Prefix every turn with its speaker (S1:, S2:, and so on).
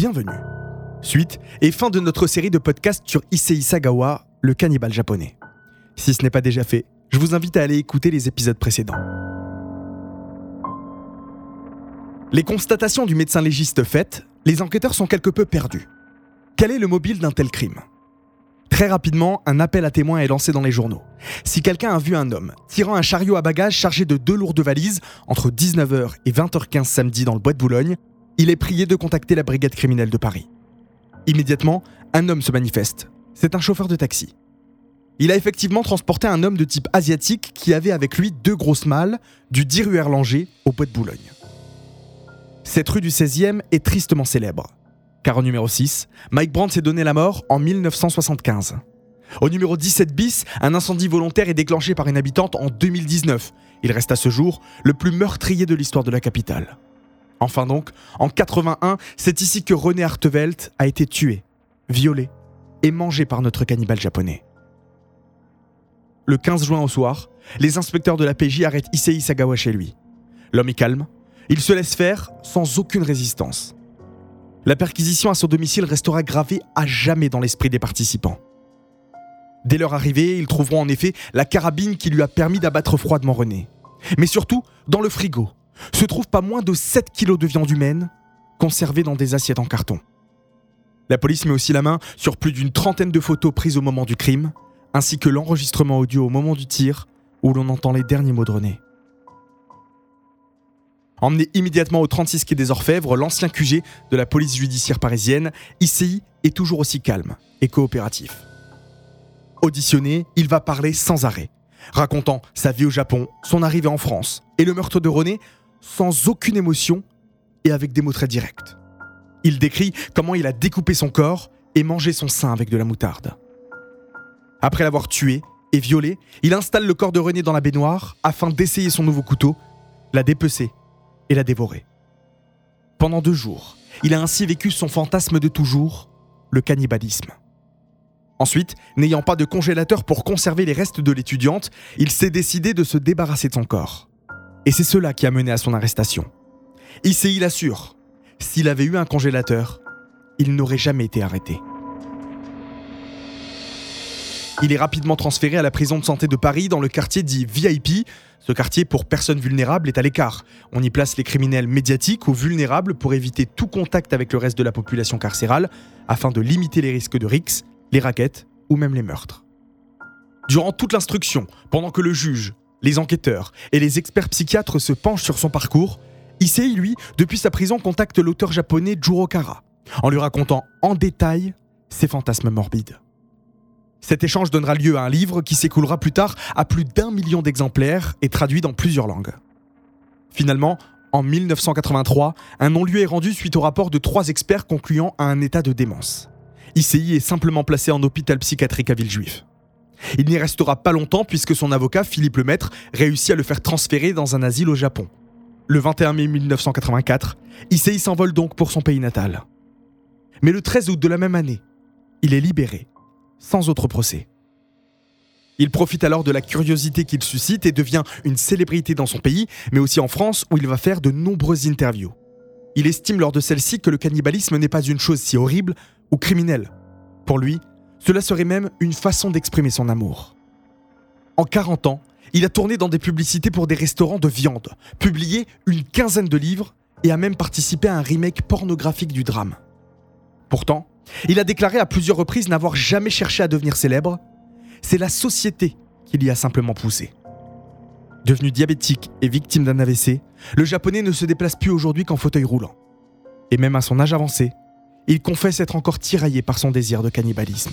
S1: Bienvenue. Suite et fin de notre série de podcasts sur Issei Sagawa, le cannibale japonais. Si ce n'est pas déjà fait, je vous invite à aller écouter les épisodes précédents. Les constatations du médecin légiste faites, les enquêteurs sont quelque peu perdus. Quel est le mobile d'un tel crime? Très rapidement, un appel à témoins est lancé dans les journaux. Si quelqu'un a vu un homme tirant un chariot à bagages chargé de deux lourdes valises entre 19h et 20h15 samedi dans le bois de Boulogne, il est prié de contacter la brigade criminelle de Paris. Immédiatement, un homme se manifeste. C'est un chauffeur de taxi. Il a effectivement transporté un homme de type asiatique qui avait avec lui deux grosses malles du 10 rue Erlanger au bois de Boulogne. Cette rue du 16e est tristement célèbre. Car au numéro 6, Mike Brandt s'est donné la mort en 1975. Au numéro 17 bis, un incendie volontaire est déclenché par une habitante en 2019. Il reste à ce jour le plus meurtrier de l'histoire de la capitale. Enfin donc, en 81, c'est ici que René Hartevelt a été tué, violé et mangé par notre cannibale japonais. Le 15 juin au soir, les inspecteurs de la PJ arrêtent Issei Sagawa chez lui. L'homme est calme, il se laisse faire sans aucune résistance. La perquisition à son domicile restera gravée à jamais dans l'esprit des participants. Dès leur arrivée, ils trouveront en effet la carabine qui lui a permis d'abattre froidement René. Mais surtout, dans le frigo, se trouvent pas moins de 7 kilos de viande humaine conservée dans des assiettes en carton. La police met aussi la main sur plus d'une trentaine de photos prises au moment du crime, ainsi que l'enregistrement audio au moment du tir, où l'on entend les derniers mots de René. Emmené immédiatement au 36 quai des Orfèvres, l'ancien QG de la police judiciaire parisienne, ICI est toujours aussi calme et coopératif. Auditionné, il va parler sans arrêt, racontant sa vie au Japon, son arrivée en France et le meurtre de René sans aucune émotion et avec des mots très directs. Il décrit comment il a découpé son corps et mangé son sein avec de la moutarde. Après l'avoir tué et violé, il installe le corps de René dans la baignoire afin d'essayer son nouveau couteau, la dépecer et la dévorer. Pendant deux jours, il a ainsi vécu son fantasme de toujours, le cannibalisme. Ensuite, n'ayant pas de congélateur pour conserver les restes de l'étudiante, il s'est décidé de se débarrasser de son corps. Et c'est cela qui a mené à son arrestation. ICI l'assure, s'il avait eu un congélateur, il n'aurait jamais été arrêté. Il est rapidement transféré à la prison de santé de Paris dans le quartier dit VIP. Ce quartier pour personnes vulnérables est à l'écart. On y place les criminels médiatiques ou vulnérables pour éviter tout contact avec le reste de la population carcérale afin de limiter les risques de rixes, les raquettes ou même les meurtres. Durant toute l'instruction, pendant que le juge, les enquêteurs et les experts psychiatres se penchent sur son parcours, Issei, lui, depuis sa prison, contacte l'auteur japonais Juro Kara, en lui racontant en détail ses fantasmes morbides. Cet échange donnera lieu à un livre qui s'écoulera plus tard à plus d'un million d'exemplaires et traduit dans plusieurs langues. Finalement, en 1983, un non-lieu est rendu suite au rapport de trois experts concluant à un état de démence. Issei est simplement placé en hôpital psychiatrique à Villejuif. Il n'y restera pas longtemps puisque son avocat, Philippe Lemaître, réussit à le faire transférer dans un asile au Japon. Le 21 mai 1984, Issei s'envole donc pour son pays natal. Mais le 13 août de la même année, il est libéré, sans autre procès. Il profite alors de la curiosité qu'il suscite et devient une célébrité dans son pays, mais aussi en France où il va faire de nombreuses interviews. Il estime lors de celle-ci que le cannibalisme n'est pas une chose si horrible ou criminelle. Pour lui, cela serait même une façon d'exprimer son amour. En 40 ans, il a tourné dans des publicités pour des restaurants de viande, publié une quinzaine de livres et a même participé à un remake pornographique du drame. Pourtant, il a déclaré à plusieurs reprises n'avoir jamais cherché à devenir célèbre. C'est la société qui l'y a simplement poussé. Devenu diabétique et victime d'un AVC, le japonais ne se déplace plus aujourd'hui qu'en fauteuil roulant. Et même à son âge avancé, il confesse être encore tiraillé par son désir de cannibalisme.